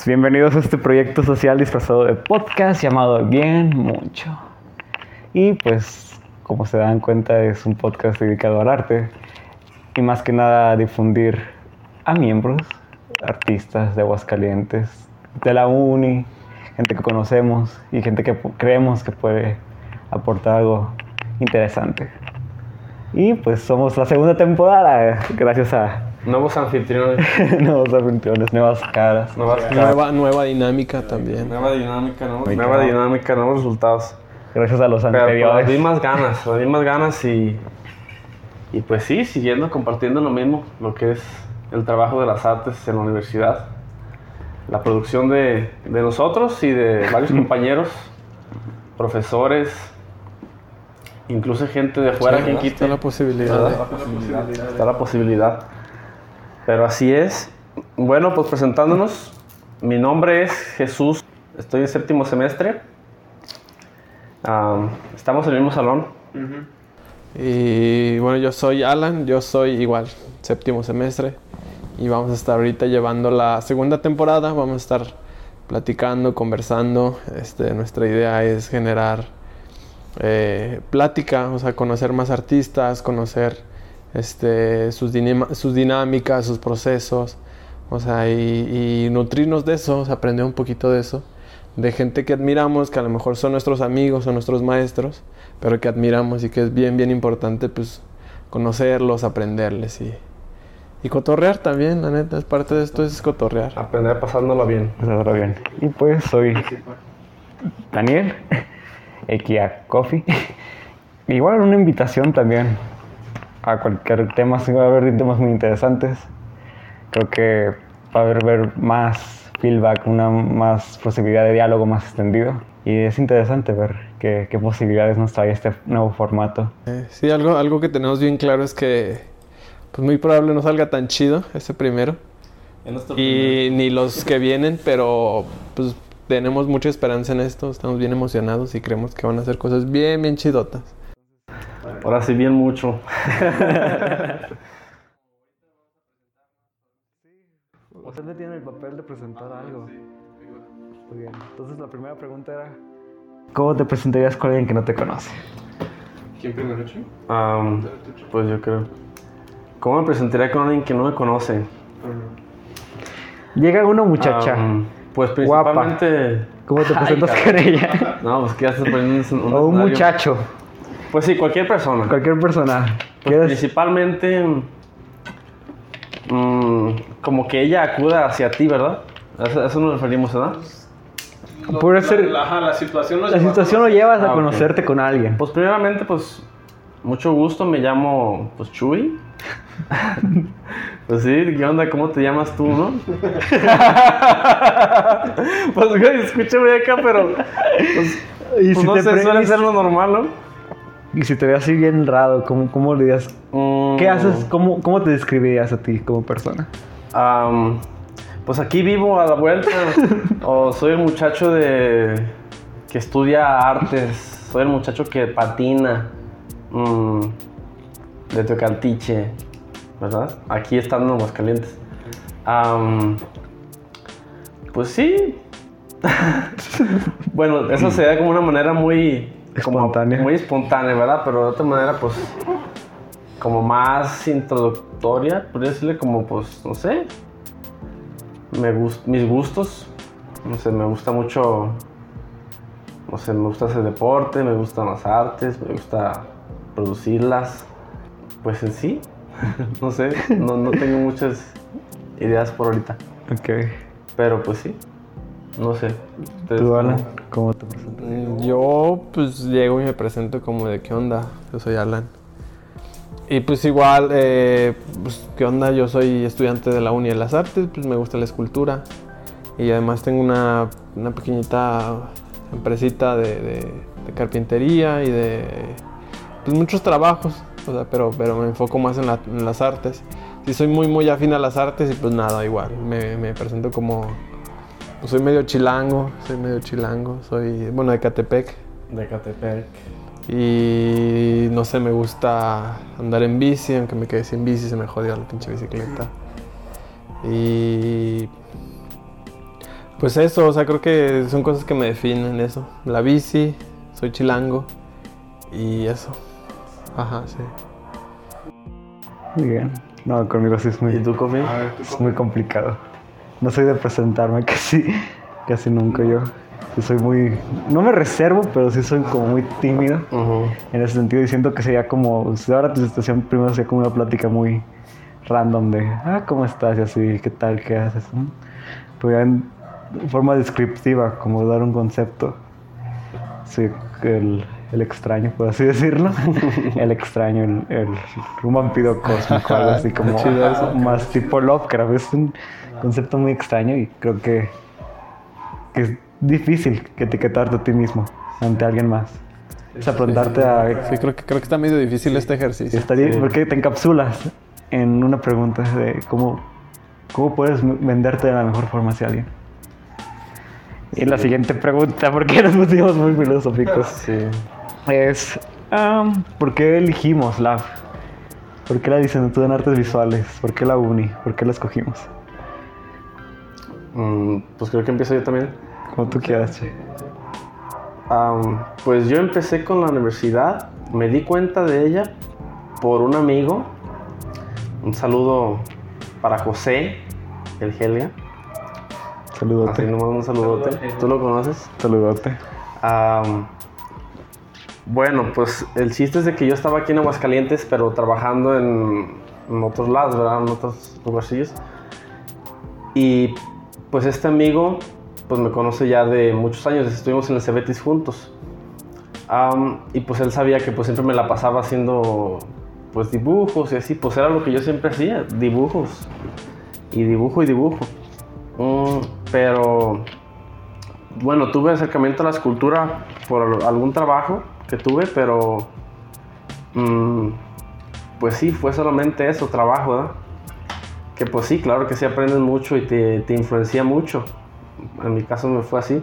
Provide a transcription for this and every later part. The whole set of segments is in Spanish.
Pues bienvenidos a este proyecto social disfrazado de podcast llamado Bien Mucho. Y pues, como se dan cuenta, es un podcast dedicado al arte y más que nada a difundir a miembros, artistas de Aguascalientes, de la uni, gente que conocemos y gente que creemos que puede aportar algo interesante. Y pues somos la segunda temporada, gracias a Nuevos anfitriones. nuevos anfitriones, nuevas caras. Nuevas caras. Nueva, nueva dinámica también. Nueva dinámica, ¿no? Muy Nueva claro. dinámica, nuevos resultados. Gracias a los Pero pues, anteriores. di más ganas, di más ganas y, y pues sí, siguiendo compartiendo lo mismo, lo que es el trabajo de las artes en la universidad. La producción de, de nosotros y de varios compañeros, profesores, incluso gente de fuera, quien quite. Está la posibilidad. ¿verdad? de- La posibilidad, Está la posibilidad. Pero así es. Bueno, pues presentándonos, mi nombre es Jesús, estoy en séptimo semestre. Am, estamos en el mismo salón. Y bueno, yo soy Alan, yo soy igual, séptimo semestre. Y vamos a estar ahorita llevando la segunda temporada. Vamos a estar platicando, conversando. Este, nuestra idea es generar eh, plática, o sea, conocer más artistas, conocer este, sus, dinámicas, sus procesos. O sea, y, y nutrirnos de eso, o sea, aprender un poquito de eso. De gente que admiramos, que a lo mejor son nuestros amigos o nuestros maestros, pero que admiramos y que es bien, bien importante, pues, conocerlos, aprenderles y, y cotorrear también, la neta, es parte de esto, es cotorrear. Aprender pasándola bien. Ahora bien. Y pues soy Daniel, Equia Coffee. Igual una invitación también a cualquier tema, sí va a haber temas muy interesantes. Creo que va a haber, ver más feedback, una más posibilidad de diálogo más extendido. Y es interesante ver qué, qué posibilidades nos trae este nuevo formato. Eh, sí, algo, algo que tenemos bien claro es que, pues, muy probable no salga tan chido ese primero. Y ni los que vienen, pero pues tenemos mucha esperanza en esto, estamos bien emocionados y creemos que van a hacer cosas bien, bien chidotas. Ahora sí, bien mucho. Usted me tiene el papel de presentar algo. Muy bien. Entonces la primera pregunta era, ¿cómo te presentarías con alguien que no te conoce? ¿Quién primero, Am, pues yo creo. ¿Cómo me presentaría con alguien que no me conoce? Llega una muchacha, pues Guapa. principalmente. ¿cómo te presentas con ella? No, pues que ya estás poniendo un, un o un escenario. muchacho, Pues sí, cualquier persona. cualquier persona. Pues ¿Quieres? principalmente. mm, como que ella acuda hacia ti, ¿verdad? A eso, a eso nos referimos, ¿verdad? Puede ser, La, ajá, la situación la situación lo llevas Ah, a ok. conocerte con alguien. Pues primeramente, pues. Mucho gusto, me llamo. Pues Chuy. pues sí, ¿qué onda? ¿Cómo te llamas tú, no? pues güey, escúchame acá, pero. Pues, Y pues, no te sé, suele ser lo normal, ¿no? Y si te ve así bien raro, ¿cómo, cómo le dirías? Mm, ¿Qué haces? ¿Cómo, ¿Cómo te describirías a ti como persona? Pues aquí vivo a la vuelta. o soy el muchacho de que estudia artes. Soy el muchacho que patina. mm, de Teocaltiche. ¿Verdad? Aquí estando en Aguascalientes. Pues sí. bueno, eso se da como una manera muy... como Espontánea. muy espontánea, ¿verdad? Pero de otra manera, pues como más introductoria, podría decirle como pues, no sé, me gus- mis gustos, no sé, me gusta mucho, no sé, me gusta hacer deporte, me gustan las artes, me gusta producirlas, pues en sí, no sé, no, no tengo muchas ideas por ahorita, Ok. pero pues sí, no sé. ¿Tú, Alan? ¿Cómo te presentas? Yo pues llego y me presento como de qué onda, yo soy Alan. Y pues igual, eh, pues, qué onda, yo soy estudiante de la Uni de las Artes, pues me gusta la escultura. Y además tengo una, una pequeñita empresita de, carpintería y de pues, muchos trabajos, o sea, pero, pero me enfoco más en, la- en las artes. Sí soy muy muy afín a las artes y pues nada, igual, me, me presento como... pues, soy medio chilango, soy medio chilango, soy, bueno, de Catepec. De Catepec. Y no sé, me gusta andar en bici, aunque me quedé sin bici, se me jodió la pinche bicicleta. Y Pues eso, o sea, creo que son cosas que me definen eso. La bici, soy chilango y eso. Ajá, sí. Muy bien. No, conmigo sí es muy, ¿Y tú, Cofi? es muy complicado. No soy de presentarme casi, casi nunca yo. Yo soy muy... No me reservo, pero sí soy como muy tímido. En ese sentido, y siento que sería como... Si ahora tu situación primero sería como una plática muy random de... Ah, ¿cómo estás? Y así, ¿qué tal? ¿Qué haces? ¿Mm? Pero ya en forma descriptiva, como dar un concepto. Sí, el, el extraño, por así decirlo. el extraño, el, el- un vampiro cósmico, algo así como chido más tipo Lovecraft. Es un concepto muy extraño y creo que, que es difícil que etiquetarte a ti mismo ante alguien más. O sea, preguntarte a... Sí, creo que, creo que está medio difícil este ejercicio. Estaría, Porque te encapsulas en una pregunta de cómo, cómo puedes venderte de la mejor forma hacia alguien. Y la siguiente pregunta, porque nos pusimos muy filosóficos, Sí. Es ¿por qué elegimos la ¿Por qué la licenciatura en artes visuales? ¿Por qué la uni? ¿Por qué la escogimos? Mm, pues creo que empiezo yo también. Como tú quieras. che. Am, pues yo empecé con la universidad, me di cuenta de ella por un amigo. Un saludo para José, el Helga. Así Saludote. nomás un saludote. ¿Tú lo conoces? Saludote. Am, bueno, pues el chiste es de que yo estaba aquí en Aguascalientes, pero trabajando en, otros lados, ¿verdad? En otros lugarcillos. Y pues este amigo, pues me conoce ya de muchos años, estuvimos en el Cebetis juntos. Y pues él sabía que pues siempre me la pasaba haciendo pues dibujos y así, pues era lo que yo siempre hacía, dibujos. Y dibujo y dibujo. Mm, pero bueno, tuve acercamiento a la escultura por al- algún trabajo que tuve, pero mm, pues sí, fue solamente eso, trabajo, ¿verdad? Que pues sí, claro que sí aprendes mucho y te, te influencia mucho. En mi caso me fue así,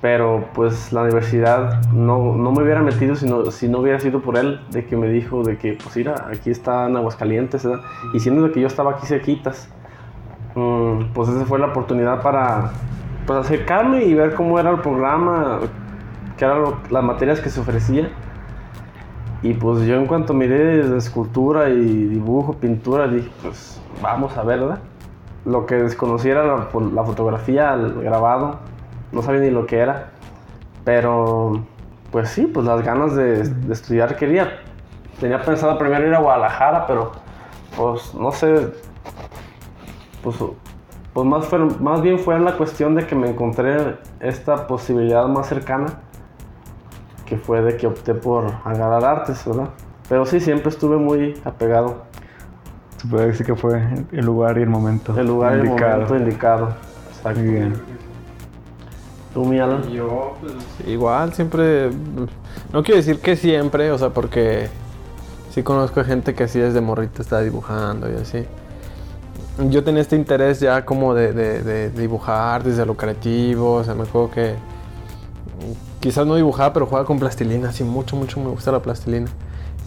pero pues la universidad no, no me hubiera metido si no, si no hubiera sido por él, de que me dijo de que pues mira, aquí está en Aguascalientes, ¿verdad? Y siendo que yo estaba aquí cerquitas, mm, pues esa fue la oportunidad para pues acercarme y ver cómo era el programa, qué eran las materias que se ofrecía. Y pues yo en cuanto miré escultura y dibujo, pintura, dije, pues vamos a ver, ¿verdad? Lo que desconocía era la, fo- la fotografía, el grabado, no sabía ni lo que era. Pero, pues sí, pues las ganas de, de estudiar quería. Tenía pensado primero ir a Guadalajara, pero pues no sé, pues, pues más, fue, más bien fue la cuestión de que me encontré esta posibilidad más cercana, que fue de que opté por agarrar artes, ¿verdad? Pero sí, siempre estuve muy apegado. Se puede decir que fue el lugar y el momento. El lugar y el indicado. momento indicado. Exacto. Muy bien. ¿Tú, mi Alan? Yo, pues, igual, siempre. No quiero decir que siempre, o sea, porque sí conozco gente que así desde morrito está dibujando y así. Yo tenía este interés ya como de, de- de dibujar desde lo creativo, o sea, me acuerdo que quizás no dibujaba, pero jugaba con plastilina, así mucho, mucho me gusta la plastilina.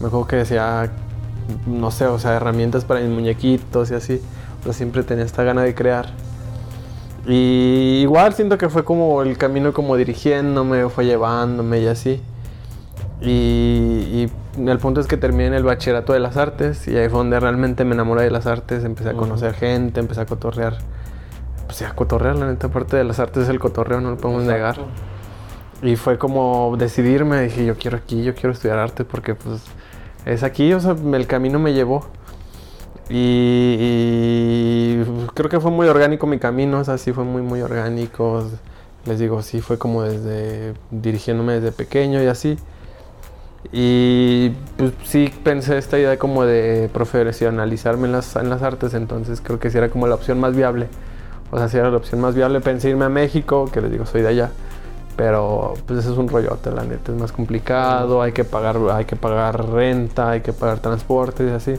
Me acuerdo que decía, no sé, o sea, herramientas para mis muñequitos y así, pero siempre tenía esta gana de crear. Y igual siento que fue como el camino como dirigiéndome, fue llevándome y así. Y, y el punto es que terminé en el bachillerato de las artes y ahí fue donde realmente me enamoré de las artes, empecé a conocer gente, empecé a cotorrear. Pues sí, a cotorrear, la neta parte de las artes es el cotorreo, no lo podemos negar. Y fue como decidirme, dije yo quiero aquí, yo quiero estudiar arte porque pues es aquí, o sea, el camino me llevó. Y, y creo que fue muy orgánico mi camino, o sea, sí fue muy, muy orgánico. Les digo, sí fue como desde dirigiéndome desde pequeño y así. Y pues sí pensé esta idea como de profesionalizarme en las, en las artes, entonces creo que sí era como la opción más viable. O sea, sí era la opción más viable. Pensé irme a México, que les digo, soy de allá. Pero pues eso es un rollote, la neta, es más complicado, hay que pagar, hay que pagar renta, hay que pagar transporte y así.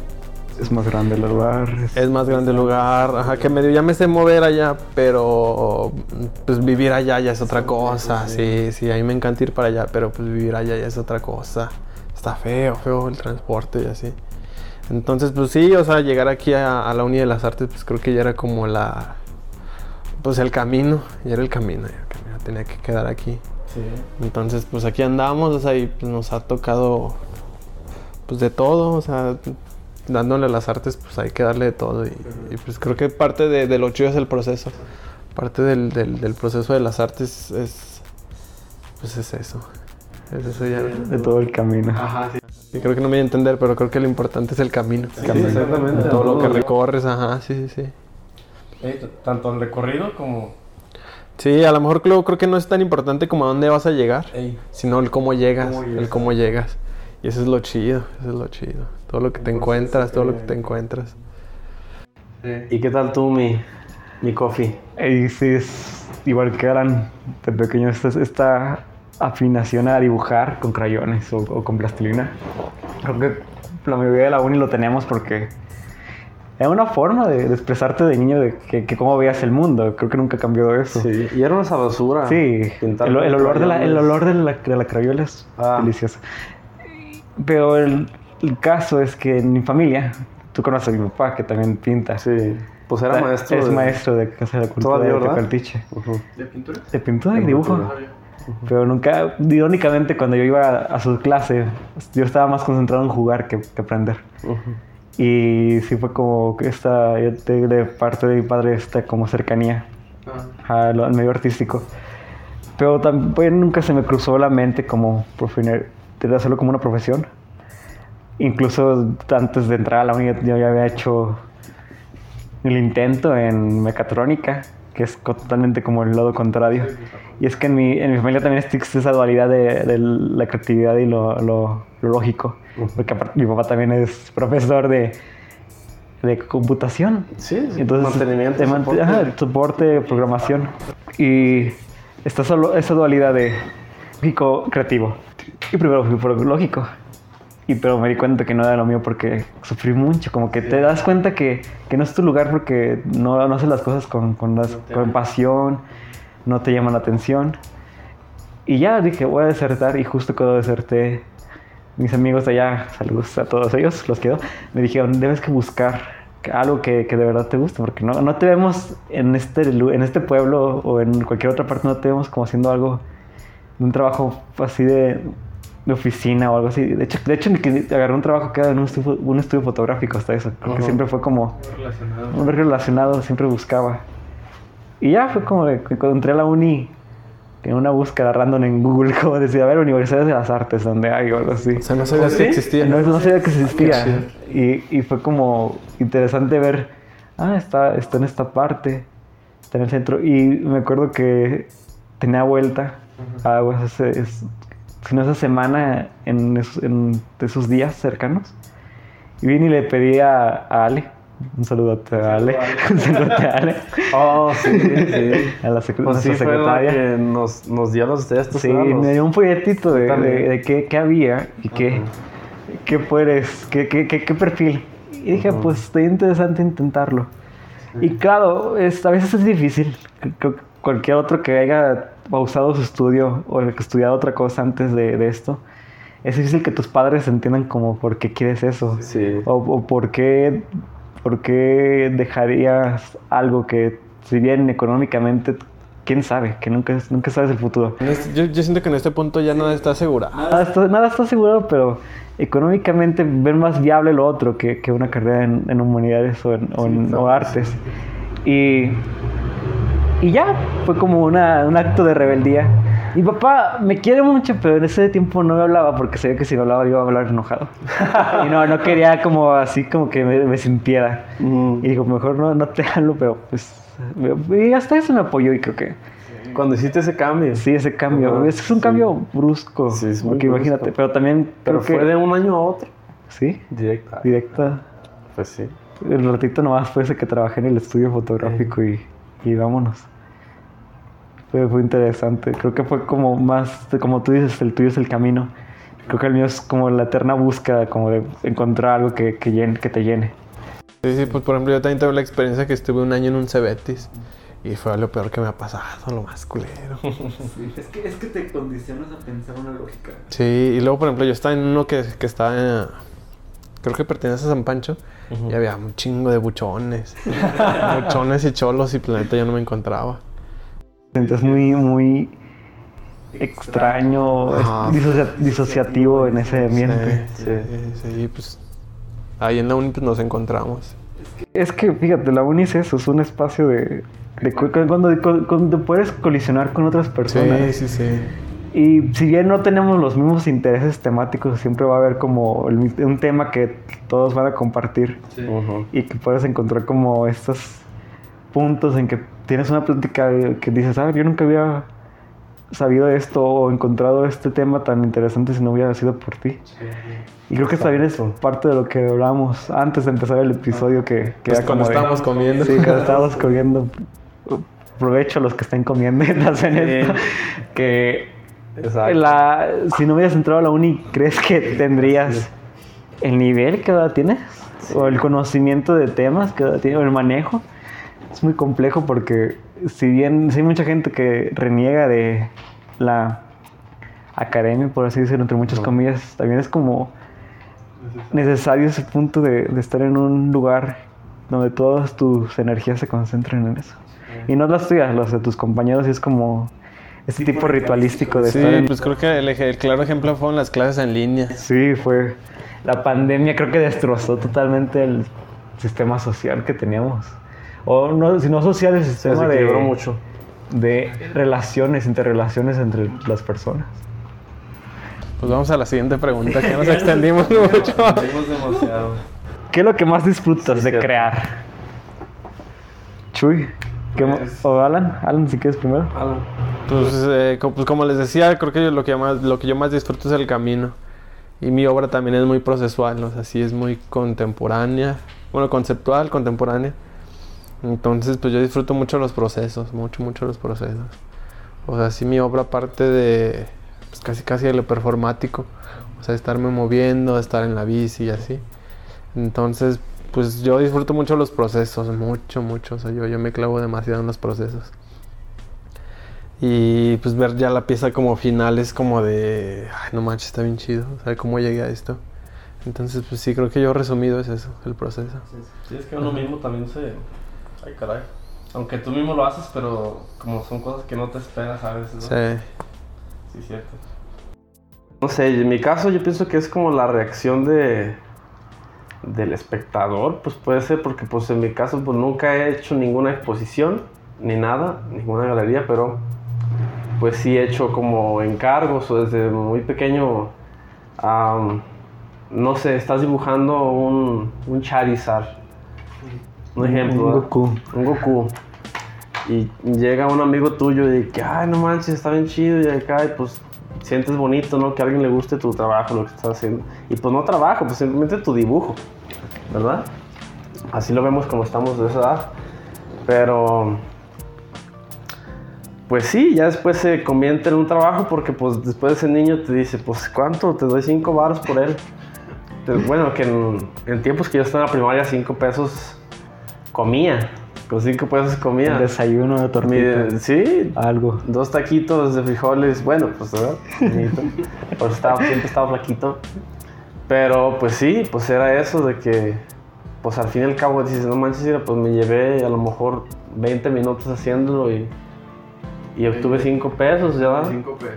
Es más grande el lugar. es- Es más grande el lugar, ajá, que medio ya me sé mover allá, pero pues vivir allá ya es otra cosa, sí, sí, a mí me encanta ir para allá, pero pues vivir allá ya es otra cosa. Está feo, feo el transporte y así. Entonces, pues sí, o sea, llegar aquí a, a la Uni de las Artes, pues creo que ya era como la... pues el camino, era el camino, ya que me tenía que quedar aquí. Sí. Entonces, pues aquí andamos, o sea, y pues, nos ha tocado, pues de todo, o sea, dándole a las artes, pues hay que darle de todo. Y, y, pues creo que parte de, de lo chido es el proceso. Parte del, del, del proceso de las artes es, pues es eso. Es eso ya. De todo el camino. Ajá, sí. Y creo que no me voy a entender, pero creo que lo importante es el camino. Sí, exactamente. De todo lo que recorres, ajá, sí, sí, sí. Eh, Tanto el recorrido como. Sí, a lo mejor creo, creo que no es tan importante como a dónde vas a llegar, Ey. sino el cómo llegas, Cómo llegas. el cómo llegas. Y eso es lo chido, eso es lo chido. Todo lo que te encuentras, todo lo que te encuentras. ¿Y qué tal tú, mi, mi coffee? Y sí, es igual que eran de pequeño esta, esta afinación a dibujar con crayones o, o con plastilina. Creo que la mayoría de la uni lo teníamos porque era una forma de, de expresarte de niño de que, que cómo veías el mundo. Creo que nunca cambió eso. Sí, y era una sabrosura. Sí, el, olor de la, el olor de la, de la crayola es Ah. delicioso. Pero el, el caso es que en mi familia, tú conoces a mi papá que también pinta. Sí, pues era maestro. Es de- maestro de Casa de la Cultura Todavía, de. ¿De pintura? De pintura y De dibujo. pintura. Pero nunca, irónicamente, cuando yo iba a su clase, yo estaba más concentrado en jugar que, que aprender. Ujú. Y sí fue como que esta, yo te- de parte de mi padre, esta como cercanía a lo- al medio artístico. Pero también nunca se me cruzó la mente como de hacerlo como una profesión. Incluso antes de entrar a la universidad yo ya había hecho el intento en mecatrónica, que es totalmente como el lado contrario. Y es que en mi, en mi familia también existe esa dualidad de, de la creatividad y lo, lo- lo lógico. Porque aparte, mi papá también es profesor de, de computación. Sí, Entonces, mantenimiento. de soporte. ajá, soporte, programación. Y está solo esa dualidad de lógico creativo. Y primero fui por lógico. Y pero me di cuenta que no era lo mío porque sufrí mucho. Como que te das cuenta que, que no es tu lugar porque no, no haces las cosas con, con, las- con pasión, no te llaman la atención. Y ya dije, voy a desertar. Y justo cuando deserté, mis amigos de allá, saludos a todos ellos, los quiero, me dijeron, debes que buscar algo que, que de verdad te guste, porque no, no te vemos en este, en este pueblo o en cualquier otra parte, no te vemos como haciendo algo, un trabajo así de, de oficina o algo así. De hecho, de hecho agarré un trabajo que era en un estudio, un estudio fotográfico hasta eso, porque siempre fue como un relacionado, siempre buscaba. Y ya fue como que cuando entré a la uni, en una búsqueda random en Google, como decía, a ver, universidades de las artes, donde hay o algo así. O sea, no sabías ¿Sí? que existía. No, no sabía que existía. Qué Y, y fue como interesante ver, ah, está, está en esta parte, está en el centro. Y me acuerdo que tenía vuelta a pues, ese- es- si no esa semana en, esos- en esos días cercanos. Y vine y le pedí a, a Ale, un saludote a Ale, un saludote a Ale, Oh, sí, sí. a la Pues sí, nuestra fue la secretaria. que nos, nos dio los textos. Sí, me dio un folletito de, también. de, de qué, qué había y qué, qué puedes, qué, qué, qué, perfil. Y dije, pues está interesante intentarlo. Y claro, es, a veces es difícil. Creo que cualquier otro que haya pausado su estudio o que estudiado otra cosa antes de, de esto, es difícil que tus padres entiendan como por qué quieres eso. Sí. O, o por, qué, por qué dejarías algo que, si bien económicamente, quién sabe, que nunca, nunca sabes el futuro. Este- yo, yo siento que en este punto ya nada está asegurado. Nada está, nada está asegurado, pero económicamente ven más viable lo otro que, que una carrera en, en humanidades o, en, o en- o artes. Y, y ya, fue como una, un acto de rebeldía. Mi papá me quiere mucho, pero en ese tiempo no me hablaba porque sabía que si me hablaba iba a hablar enojado. y no, no quería como así como que me, me sintiera. Mm. Y digo, mejor no, no te hablo, pero pues... Y hasta eso me apoyó y creo que... Cuando hiciste ese cambio. Sí, ese cambio. Ajá, es un sí. cambio brusco. Sí, es muy porque brusco. imagínate, pero también Pero creo fue que. de un año a otro. Sí, Directa. directa. Pues sí. El ratito nomás fue ese que trabajé en el estudio fotográfico y, y vámonos. Fue, fue interesante. Creo que fue como más, como tú dices, el tuyo es el camino. Creo que el mío es como la eterna búsqueda, como de encontrar algo que, que, llene- que te llene. Sí, sí, pues por ejemplo, yo también tuve la experiencia que estuve un año en un Cebetis. Y fue lo peor que me ha pasado, lo más culero. Es, que, es que te condicionas a pensar una lógica. Sí, y luego, por ejemplo, yo estaba en uno que, que estaba en- creo que pertenece a San Pancho, y había un chingo de buchones. buchones y cholos y planeta yo no me encontraba. Entonces muy, muy extraño, disocia- disociativo en ese ambiente. Sí, sí, sí, pues ahí en la uni pues, nos encontramos. Es que, fíjate, la uni es eso, es un espacio de... de cu- cu- cuando, cu- cuando puedes colisionar con otras personas. Sí, sí, sí. Y si bien no tenemos los mismos intereses temáticos, siempre va a haber como el un tema que todos van a compartir Ujú. y que puedes encontrar como estos puntos en que tienes una plática que dices, ah, yo nunca había sabido esto o encontrado este tema tan interesante si no hubiera sido por ti. Y creo que también es parte de lo que hablábamos antes de empezar el episodio que, que Pues era cuando de- estábamos comiendo. Sí, cuando estábamos comiendo. Provecho a los que estén comiendo hacen Sí. esto. Que Exacto. la, si no hubieras entrado a la uni, ¿crees que tendrías el nivel que ahora tienes? ¿O el conocimiento de temas que ahora tienes? ¿O el manejo? Es muy complejo porque si bien si hay mucha gente que reniega de la academia, por así decirlo, entre muchas comillas, también es como necesario ese punto de, de estar en un lugar donde todas tus energías se concentren en eso. Y no las tuyas, las de tus compañeros, y es como ese tipo ritualístico de Sí, estar en... pues creo que el, el claro ejemplo fueron las clases en línea. Sí, fue... La pandemia creo que destrozó totalmente el sistema social que teníamos. O no, si no social, el Se sistema de, mucho. de relaciones, interrelaciones entre las personas. Pues vamos a la siguiente pregunta, que nos extendimos mucho. Demasiado. ¿Qué es lo que más disfrutas Sí, de cierto. crear? Chuy, ¿qué Pues- o Alan, Alan si quieres primero. Alan. Pues, eh, co- pues como les decía, creo que yo lo que, más, lo que yo más disfruto es el camino. Y mi obra también es muy procesual, o sea, sí es muy contemporánea, bueno, conceptual, contemporánea. Entonces, pues yo disfruto mucho los procesos, mucho, mucho los procesos. O sea, sí mi obra parte de, pues casi, casi de lo performático. O sea, estarme moviendo, estar en la bici y así. Entonces, pues yo disfruto mucho los procesos, mucho, mucho. O sea, yo, yo me clavo demasiado en los procesos. Y pues ver ya la pieza como final es como de, ay, no manches, está bien chido, o sea, cómo llegué a esto. Entonces, pues sí, creo que yo resumido es eso, el proceso. Sí, es que uno mismo también se. Ay, caray. Aunque tú mismo lo haces, pero como son cosas que no te esperas a veces, ¿no? Sí. Sí, cierto. No sé, en mi caso yo pienso que es como la reacción de del espectador, pues puede ser porque pues en mi caso pues nunca he hecho ninguna exposición ni nada, ninguna galería, pero pues sí he hecho como encargos o desde muy pequeño no sé, estás dibujando un, un Charizard. Un ejemplo. Un. Goku. un Goku. Y llega un amigo tuyo y que, ay, no manches, está bien chido. Y acá, y pues sientes bonito, ¿no? Que a alguien le guste tu trabajo, lo que estás haciendo. Y pues no trabajo, pues simplemente tu dibujo, ¿verdad? Así lo vemos como estamos de esa edad. Pero, pues sí, ya después se convierte en un trabajo porque pues después ese niño te dice, pues ¿cuánto? Te doy cinco baros por él. Bueno, que en, en tiempos que yo estaba en la primaria, cinco pesos comía. Con cinco pesos comía. Desayuno de Mi- tortita. sí, Algo. dos taquitos de frijoles. Bueno, pues, ¿verdad? Pues estaba, siempre estaba flaquito. Pero, pues sí, pues era eso de que, pues al fin y al cabo dices, no manches, mira, pues me llevé a lo mejor 20 minutos haciéndolo y, y obtuve 5 pesos, ¿ya? Cinco pesos.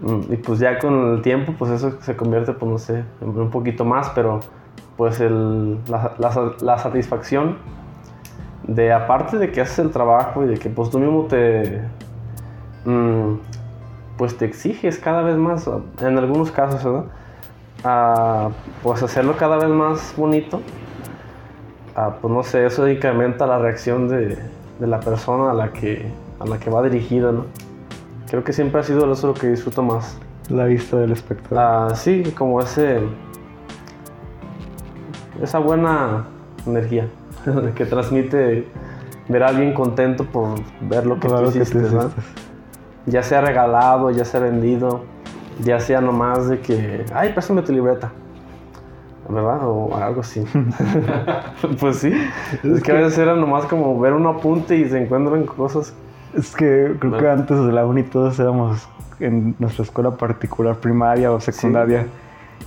Mm, Y pues ya con el tiempo, pues eso se convierte, pues no sé, en un poquito más, pero pues el, la, la- la satisfacción de aparte de que haces el trabajo y de que pues tú mismo te, mm, pues te exiges cada vez más, en algunos casos, ¿verdad? A, pues hacerlo cada vez más bonito, a, pues no sé, eso incrementa la reacción de, de la persona a la que, a la que va dirigido, ¿no? Creo que siempre ha sido eso lo que disfruto más. La vista del espectador. Ah, sí, como ese. Esa buena energía que transmite ver a alguien contento por ver lo que tú que hiciste, tú ¿verdad? hiciste. Ya sea regalado, ya sea vendido, ya sea nomás de que, ay, préstame tu libreta. ¿Verdad? O algo así. pues sí. Es, que, a veces era nomás como ver un apunte y se encuentran cosas. Es que creo que Bueno. antes de la uni todos éramos en nuestra escuela particular, primaria o secundaria.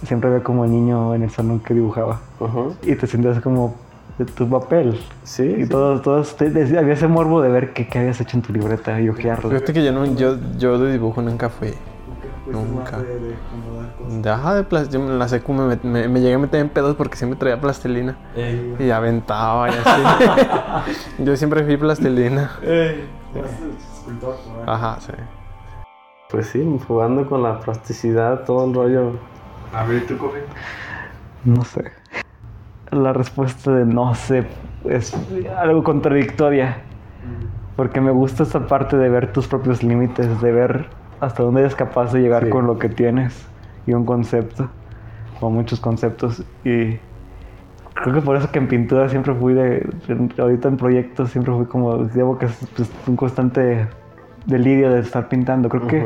siempre veía como niño en el salón que dibujaba. Ujú. Y te sentías como de tu papel. Sí. Y sí. todos, todos, te- te- había ese morbo de ver qué, qué habías hecho en tu libreta y ojearlo. Fíjate que yo, no, yo, yo de dibujo nunca fui. Nunca. De, ajá, de plas- yo en la secu me, me, me llegué a meter en pedos porque siempre traía plastilina. Y aventaba y así. yo siempre fui plastilina. Ajá, sí. Pues sí, jugando con la plasticidad, todo el rollo. A ver, ¿tú coges? No sé. La respuesta de no sé es algo contradictoria. Porque me gusta esta parte de ver tus propios límites, de ver hasta dónde eres capaz de llegar Sí. con lo que tienes y un concepto, o muchos conceptos. Y creo que por eso que en pintura siempre fui de. ahorita en proyectos siempre fui como. Debo que es pues, un constante delirio de estar pintando. Creo que.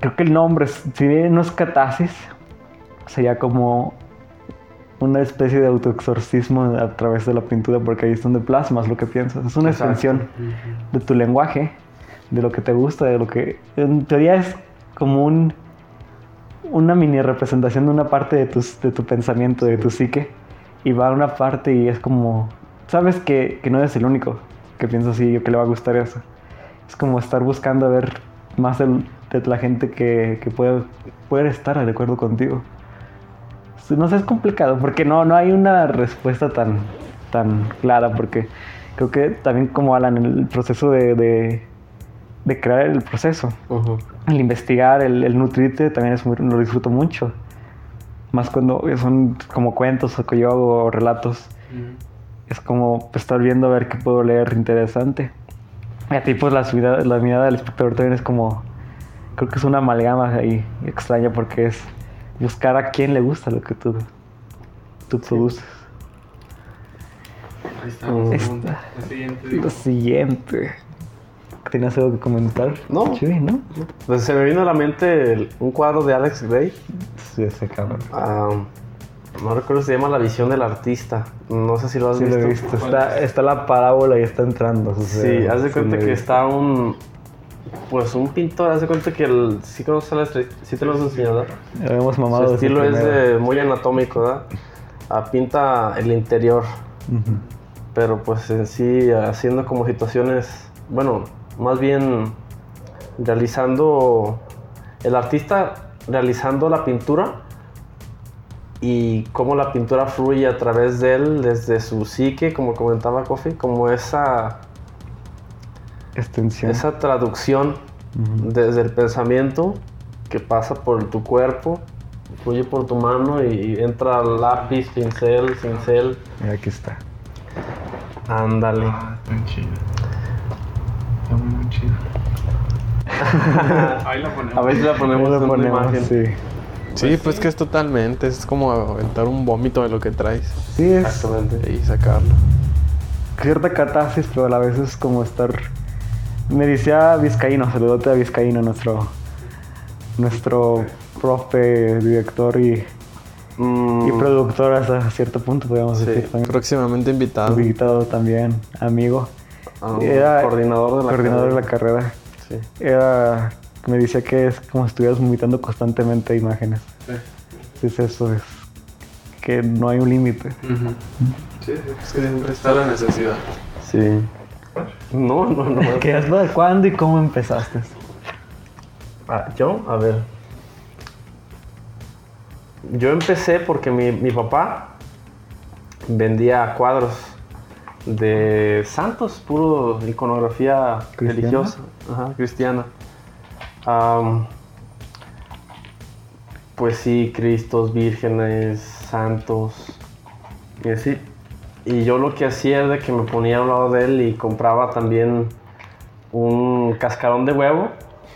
Creo que el nombre, si bien no es catarsis, sería como una especie de autoexorcismo a través de la pintura, porque ahí es donde plasmas lo que piensas. Es una Exacto. extensión de tu lenguaje, de lo que te gusta, de lo que en teoría es como un una mini representación de una parte de, tus, de tu pensamiento, de tu psique, y va a una parte y es como, sabes que, que no eres el único que piensa así o que le va a gustar eso. Es como estar buscando a ver más de la gente que, que puede, puede estar de acuerdo contigo. No sé, es complicado porque no, no hay una respuesta tan, tan clara porque creo que también como Alan, el proceso de, de, de crear el proceso, el investigar, el, el nutrirte también es muy- lo disfruto mucho. Más cuando son como cuentos o que yo hago relatos. Es como estar viendo a ver qué puedo leer interesante. Y a ti pues la, subida- la mirada del espectador también es como... Creo que es una amalgama ahí extraña porque es buscar a quién le gusta lo que tú, tú produces. Ahí está. Esta- El siguiente. Lo siguiente. ¿Tienes algo que comentar? No. Sí, ¿no? Pues se me vino a la mente el- un cuadro de Alex Gray. Sí, ese cabrón. Ah, no recuerdo si se llama La visión del artista. No sé si lo has Sí, lo visto. he visto. Está, está la parábola y está entrando. o sea, Sí, haz de sí cuenta lo que está un. Pues un pintor, haz de cuenta que el. Sí, Gray? sí te lo has enseñado. Habíamos mamado Su estilo es de muy anatómico, ¿verdad? Ah, pinta el interior, pero pues en sí haciendo como situaciones, bueno, más bien realizando, el artista realizando la pintura y cómo la pintura fluye a través de él, desde su psique, como comentaba Kofi, como esa, Extensión. esa traducción Ujú. desde el pensamiento que pasa por tu cuerpo, fluye por tu mano y entra lápiz, pincel, cincel. Mira, aquí está. Ándale. Ah, está chido. Está muy, chido. Ahí la ponemos. A ver si la ponemos una ponemos, imagen. Sí, Sí, pues que es totalmente. Es como aventar un vómito de lo que traes sí es Exactamente. y sacarlo. cierta catarsis, pero a la vez es como estar... Me decía Vizcaíno, saludote a Vizcaíno, nuestro, nuestro profe, director y, Mm, y productor hasta cierto punto, podríamos Sí. decir. También Próximamente invitado. invitado también, amigo. ah, Era coordinador de la coordinador de la carrera. carrera. Sí. Era, me decía que es como si estuvieras vomitando constantemente imágenes. Es eso, es que no hay un límite. Sí, es que siempre está la necesidad. Sí. No, no, no. ¿Qué has ¿Cuándo y cómo empezaste? Ah, Yo, a ver. Yo empecé porque mi, mi papá vendía cuadros de santos, puro iconografía ¿Cristiana? religiosa, ajá, cristiana. Pues sí, Cristos, vírgenes, santos, y así. Y yo lo que hacía era de que me ponía al lado de él y compraba también un cascarón de huevo,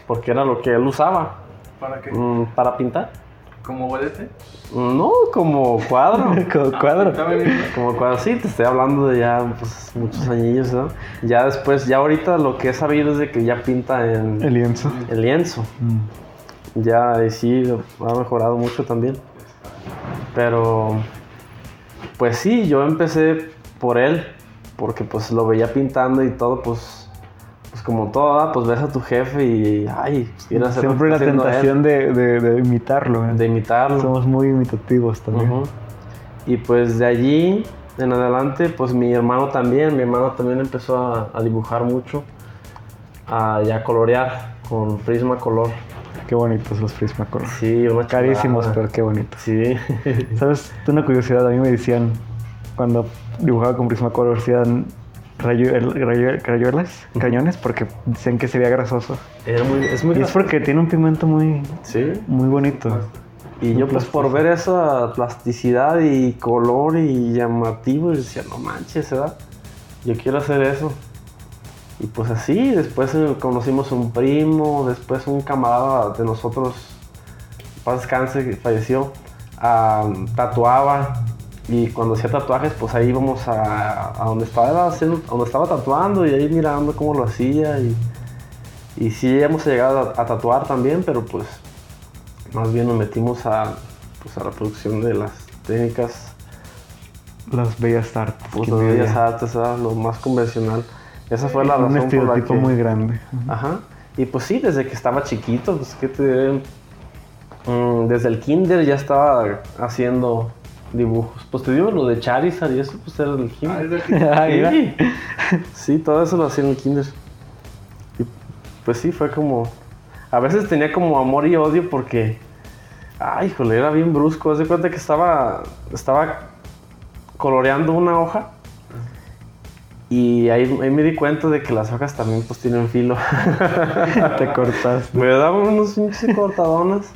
porque era lo que él usaba ¿Para qué? mm, para pintar. ¿Como huelete? No, como cuadro. Como cuadro. Como cuadro, sí, te estoy hablando de ya pues, muchos añillos, ¿no? Ya después, ya ahorita lo que he sabido es de que ya pinta en El lienzo. el lienzo. Mm. Ya y sí, ha mejorado mucho también. Pero, pues sí, yo empecé por él, porque pues lo veía pintando y todo, pues pues como todo, pues ves a tu jefe y, ay, hacer Siempre la tentación de, de, de imitarlo. ¿eh? de imitarlo. Somos muy imitativos también. Y pues de allí en adelante, pues mi hermano también, mi hermano también empezó a, a dibujar mucho, a ya colorear con Prisma Color. Qué bonitos los Prismacolor. Sí, una Carísimos, pero qué bonitos. Sí. ¿Sabes? Una curiosidad, a mí me decían, cuando dibujaba con Prismacolor, rayo- rayuelas, cañones, porque decían que sería grasoso. Era muy, es muy Y es porque tiene un pigmento muy, Sí. muy bonito. Y yo pues por ver esa plasticidad y color y llamativo, y decía, no manches, ¿verdad? Yo quiero hacer eso. Y pues así, después eh, conocimos un primo, después un camarada de nosotros, paz descanse, que falleció, ah, tatuaba. Y cuando hacía tatuajes, pues ahí íbamos a, a donde, estaba haciendo, a donde estaba tatuando y ahí mirando cómo lo hacía. Y, y sí hemos llegado a, a tatuar también, pero pues más bien nos metimos a, pues, a la producción de las técnicas, Las bellas artes. pues las bellas artes, ¿verdad? lo más convencional. Esa fue la Un razón por la estereotipo que... muy grande. Ajá. Y pues sí, desde que estaba chiquito, pues qué te diré? Mm, desde el kinder ya estaba haciendo dibujos. Pues te digo, lo de Charizard y eso, pues era del kinder. Ah. Sí. Sí, todo eso lo hacía en el kinder. Y pues sí, fue como... A veces tenía como amor y odio porque... Ay, híjole, era bien brusco. Haz de cuenta que estaba... Estaba coloreando una hoja. Y ahí, ahí me di cuenta de que las hojas también pues tienen filo. Te cortaste. me daban unos pinches cortadonas.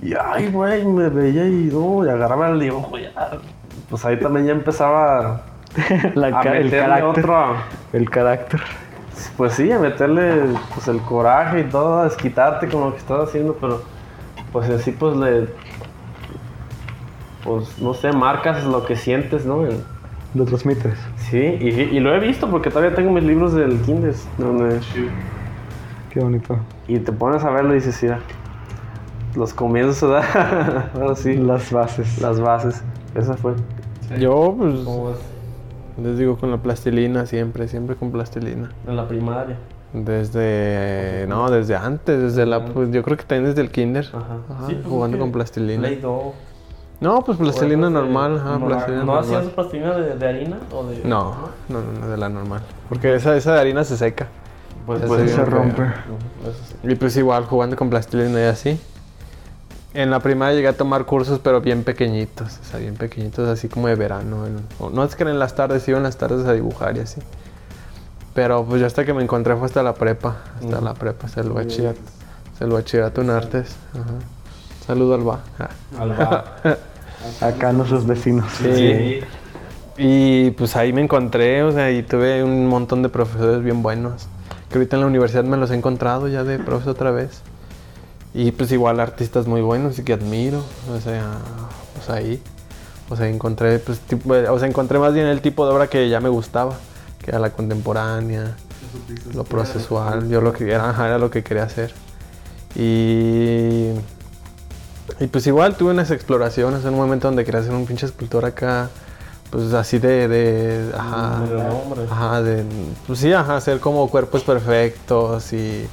Y ay, güey, me veía y no, y agarraba el dibujo ya. Pues ahí también ya empezaba La a el carácter. otro... El carácter. Pues sí, a meterle pues, el coraje y todo, a desquitarte con lo que estás haciendo, pero pues así pues le... Pues no sé, marcas lo que sientes, ¿no? Lo transmites. Sí, y, y lo he visto porque todavía tengo mis libros del kinder, donde... Qué bonito. Y te pones a verlo y dices, mira, los comienzos, ¿verdad? Ahora sí, Las bases. las bases. Esa fue. Yo, pues, les digo con la plastilina siempre, siempre con plastilina. En la primaria. Desde, no, desde antes, desde la, pues yo creo que también desde el kinder, Ajá. Ajá, Sí, pues, jugando que con plastilina. Play-Doh. No, pues plastilina esas de- normal, ajá, no, plastilina ¿No hacías normal. plastilina de, de harina o de.? No, no, no, no, de la normal. Porque esa, esa de harina se seca. Pues, pues, se rompe. Y pues igual, jugando con plastilina y así. En la primaria llegué a tomar cursos, pero bien pequeñitos, o sea, bien pequeñitos, así como de verano. en- o no es que en las tardes, iba en las tardes a dibujar y así. Pero pues yo hasta que me encontré fue hasta la prepa, hasta la prepa, hasta el bachillerato. Hasta el bachillerato en artes. Ajá. Saludo al ba. Alba. Acá nuestros vecinos. Sí. Y pues ahí me encontré, o sea, y tuve un montón de profesores bien buenos. Que ahorita en la universidad me los he encontrado ya de profesor otra vez. Y pues igual artistas muy buenos y que admiro. O sea, pues ahí. O sea, encontré, pues, tipo, o sea, encontré más bien el tipo de obra que ya me gustaba. Que era la contemporánea, lo procesual. Yo lo que era, era lo que quería hacer. Y y pues igual tuve unas exploraciones en un momento donde quería hacer un pinche escultor acá, pues así de, de ajá, nombre. ajá, de, pues sí, ajá, hacer como cuerpos perfectos y,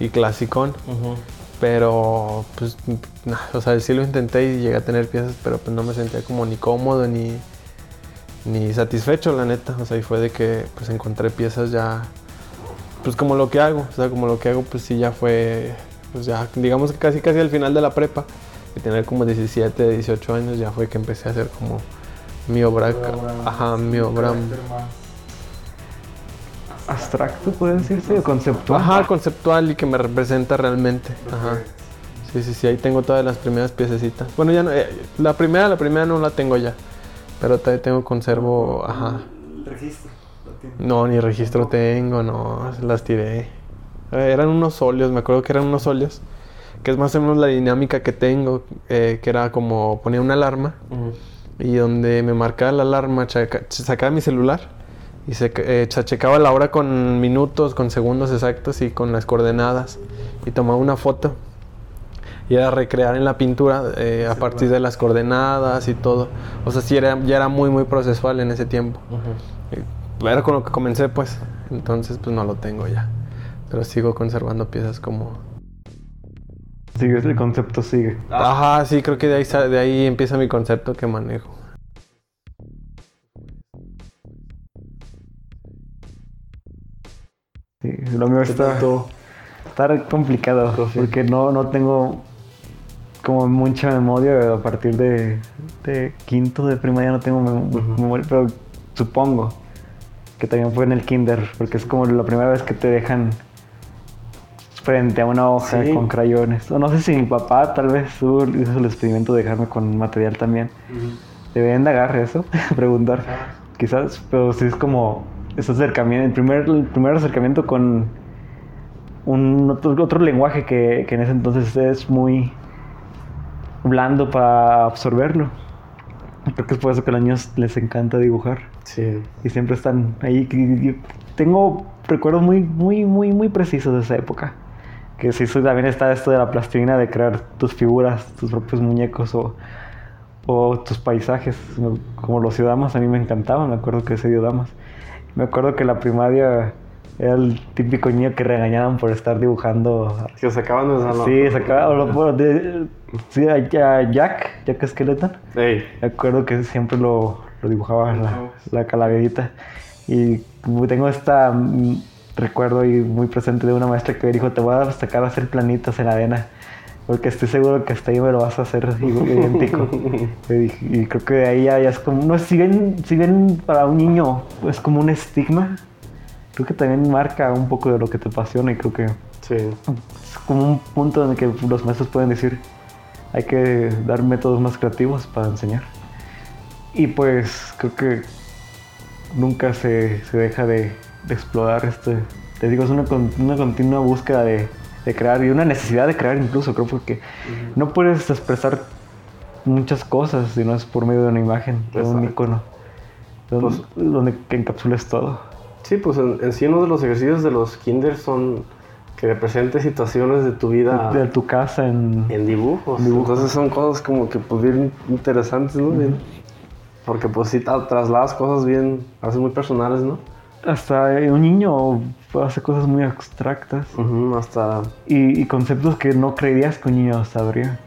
y clasicón. Ujú. Pero, pues, nah, o sea, sí lo intenté y llegué a tener piezas, pero pues no me sentía como ni cómodo ni, ni satisfecho, la neta. O sea, y fue de que, pues, encontré piezas ya, pues, como lo que hago. O sea, como lo que hago, pues, sí, ya fue, pues, ya, digamos que casi, casi al final de la prepa. Y tener como 17, 18 años, ya fue que empecé a hacer como mi obra, ajá, mi obra. Abstracto, puede decirse, o conceptual. Ajá, conceptual y que me representa realmente. Ajá. Sí, sí, sí, ahí tengo todas las primeras piececitas. Bueno, ya no, eh, la primera, la primera no la tengo ya. Pero todavía tengo conservo, ajá. Registro. No, ni registro tengo, no, las tiré. Eh, Eran unos óleos, me acuerdo que eran unos óleos. Que es más o menos la dinámica que tengo, eh, que era como ponía una alarma y donde me marcaba la alarma, sacaba mi celular y se, eh, checaba la hora con minutos, con segundos exactos y con las coordenadas y tomaba una foto y era recrear en la pintura eh, a partir de las coordenadas y todo. O sea, sí era, ya era muy, muy procesual en ese tiempo. Eh, Era con lo que comencé, pues. Entonces, pues no lo tengo ya. Pero sigo conservando piezas como... Sigue, el concepto sigue. Ajá, sí, creo que de ahí, de ahí empieza mi concepto que manejo. Sí, lo mío está, está complicado porque no, no tengo como mucha memoria a partir de, de quinto de primaria no tengo mem- memoria, pero supongo que también fue en el kinder porque es como la primera vez que te dejan frente a una hoja Sí. con crayones. O no sé si mi papá tal vez hizo el experimento de dejarme con material también. Deberían de agarrar eso, preguntar. Quizás, pero sí es como ese acercamiento, el primer, el primer acercamiento con un otro, otro lenguaje que, que en ese entonces es muy blando para absorberlo. Creo que es por eso que a los niños les encanta dibujar Sí. y siempre están ahí. Tengo recuerdos muy, muy, muy, muy precisos de esa época. Que sí, también está esto de la plastilina, de crear tus figuras, tus propios muñecos o, o tus paisajes, como los ciudadanos a mí me encantaban, me acuerdo que ese ciudadanos. Me acuerdo que la primaria era el típico niño que regañaban por estar dibujando. Que sacaban de salón. Sí, sacaba o lo- bueno, de- sí, a Jack, Jack Skeleton. Ey. Me acuerdo que siempre lo, lo dibujaba la, la calaverita. Y tengo esta mm, recuerdo ahí muy presente de una maestra que me dijo, te voy a sacar a hacer planitos en arena. Porque estoy seguro que hasta ahí me lo vas a hacer idéntico. y, y creo que de ahí ya, ya es como, no, si bien, si bien para un niño es como un estigma, creo que también marca un poco de lo que te apasiona y creo que Sí. es como un punto en el que los maestros pueden decir hay que dar métodos más creativos para enseñar. Y pues creo que nunca se, se deja de, de explorar este. Te digo, es una, una continua búsqueda de, de crear y una necesidad de crear incluso, creo, porque no puedes expresar muchas cosas si no es por medio de una imagen, de un icono, donde, Pues- donde que encapsules todo. Sí, pues en, en sí uno de los ejercicios de los kinder son que representes situaciones de tu vida De tu casa en... en dibujos. Dibujos. Entonces son cosas como que pues bien interesantes, ¿no? Bien- Porque pues sí tra- trasladas cosas bien, a veces muy personales, ¿no? Hasta un niño hace cosas muy abstractas hasta y, y conceptos que no creerías que un niño sabría.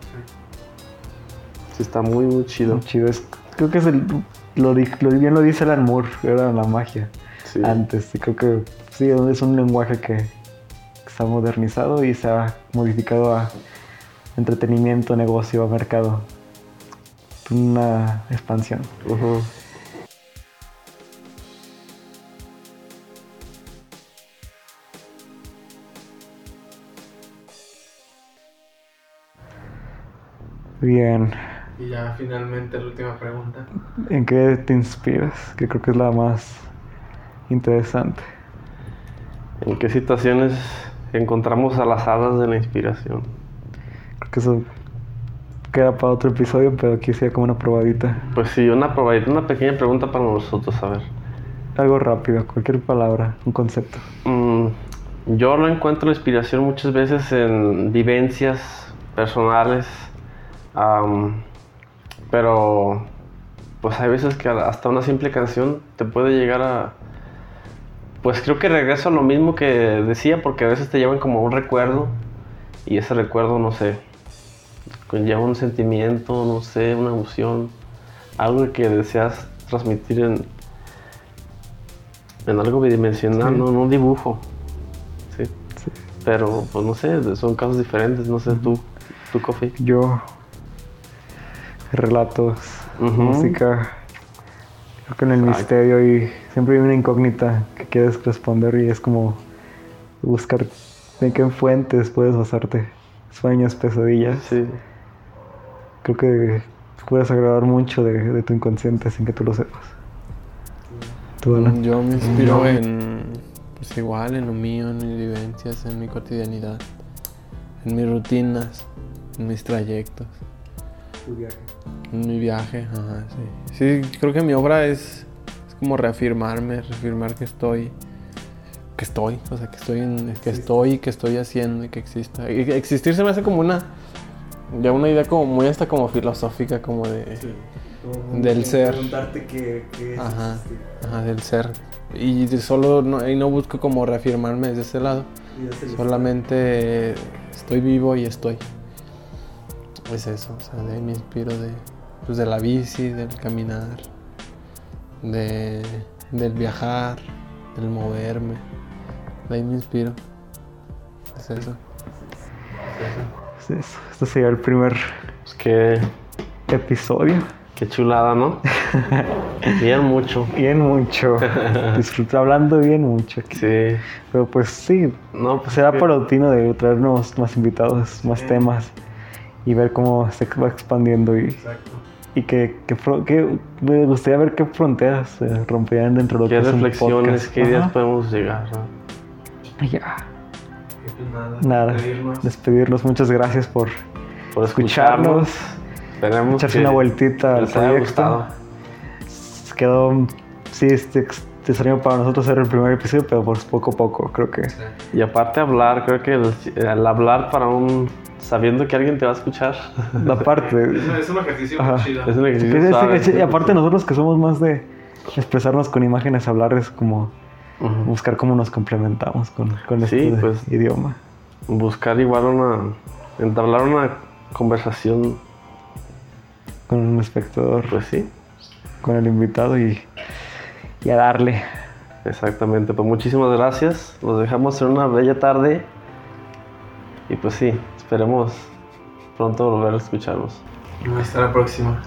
sí está muy, muy chido. Muy chido. Es- creo que es el, lo, bien lo dice Alan Moore, era la magia Sí. antes. Y creo que sí, es un lenguaje que está modernizado y se ha modificado a entretenimiento, negocio, a mercado. Una expansión. Ujú. Bien. Y ya finalmente la última pregunta. ¿En qué te inspiras? Que creo que es la más interesante. ¿En qué situaciones encontramos a las hadas de la inspiración? Creo que eso queda para otro episodio, pero aquí sea como una probadita. Pues sí, una probadita, una pequeña pregunta para nosotros, a ver. Algo rápido, cualquier palabra, un concepto. Mm, yo no encuentro la inspiración muchas veces en vivencias personales, am, pero pues hay veces que hasta una simple canción te puede llegar a... Pues creo que regreso a lo mismo que decía, porque a veces te llevan como un recuerdo y ese recuerdo, no sé, conlleva un sentimiento, no sé, una emoción, algo que deseas transmitir en, en algo bidimensional, Sí. no, no un dibujo. Sí. Sí. Pero, pues no sé, son casos diferentes, no sé, tú, tú, Kofi. Yo, relatos, música, creo que en el Exacto. misterio y siempre hay una incógnita que quieres responder y es como buscar en qué fuentes puedes basarte. Sueños, pesadillas. Sí. Creo que puedes agradar mucho de, de tu inconsciente sin que tú lo sepas. ¿Tú, Alan? Yo me inspiro en, pues igual, en lo mío, en mis vivencias, en mi cotidianidad, en mis rutinas, en mis trayectos, en mi viaje. Ajá, sí. sí, creo que mi obra es, es como reafirmarme, reafirmar que estoy, que estoy, o sea, que estoy, en, que estoy, que estoy haciendo y que exista. Y existir se me hace como una, ya una idea como muy hasta como filosófica, como de... Del ser. Preguntarte qué, qué es. Ajá, este, ajá, del ser. Y de solo no, y no busco como reafirmarme desde ese lado, Solamente estoy vivo y estoy. Es eso, o sea, de ahí me inspiro de, pues de la bici, del caminar, de, del viajar, del moverme. De ahí me inspiro. Es eso. Es eso. Este sería el primer Pues qué, episodio. qué chulada, ¿no? Bien mucho. Bien mucho. Disfruté hablando bien mucho. aquí. Sí. Pero pues sí, No, pues será que- paulatina de traernos más invitados, más temas y ver cómo se va expandiendo y, Exacto. y que, que me gustaría ver qué fronteras se romperían dentro de lo qué que es un reflexiones, podcast. qué ideas podemos llegar. ya, pues nada. nada, despedirnos. despedirnos. Muchas gracias por Por escucharnos, escucharnos. Esperemos echarse que una vueltita al proyecto. Quedó, sí, este, extraño para nosotros era el primer episodio, pero pues poco a poco, creo que Sí. Y aparte hablar, creo que el, el hablar para un... sabiendo que alguien te va a escuchar. la parte... Es un, es un ejercicio Ajá. muy chido. es un ejercicio es- es- suave. es- y aparte nosotros que somos más de expresarnos con imágenes, hablar es como buscar cómo nos complementamos con, con Sí, este pues. idioma. Buscar igual una... entablar una conversación, Con un espectador, pues sí. con el invitado y, y a darle. Exactamente, pues muchísimas gracias. Los dejamos en una bella tarde. Y pues sí, esperemos pronto volver a escucharlos. Hasta la próxima.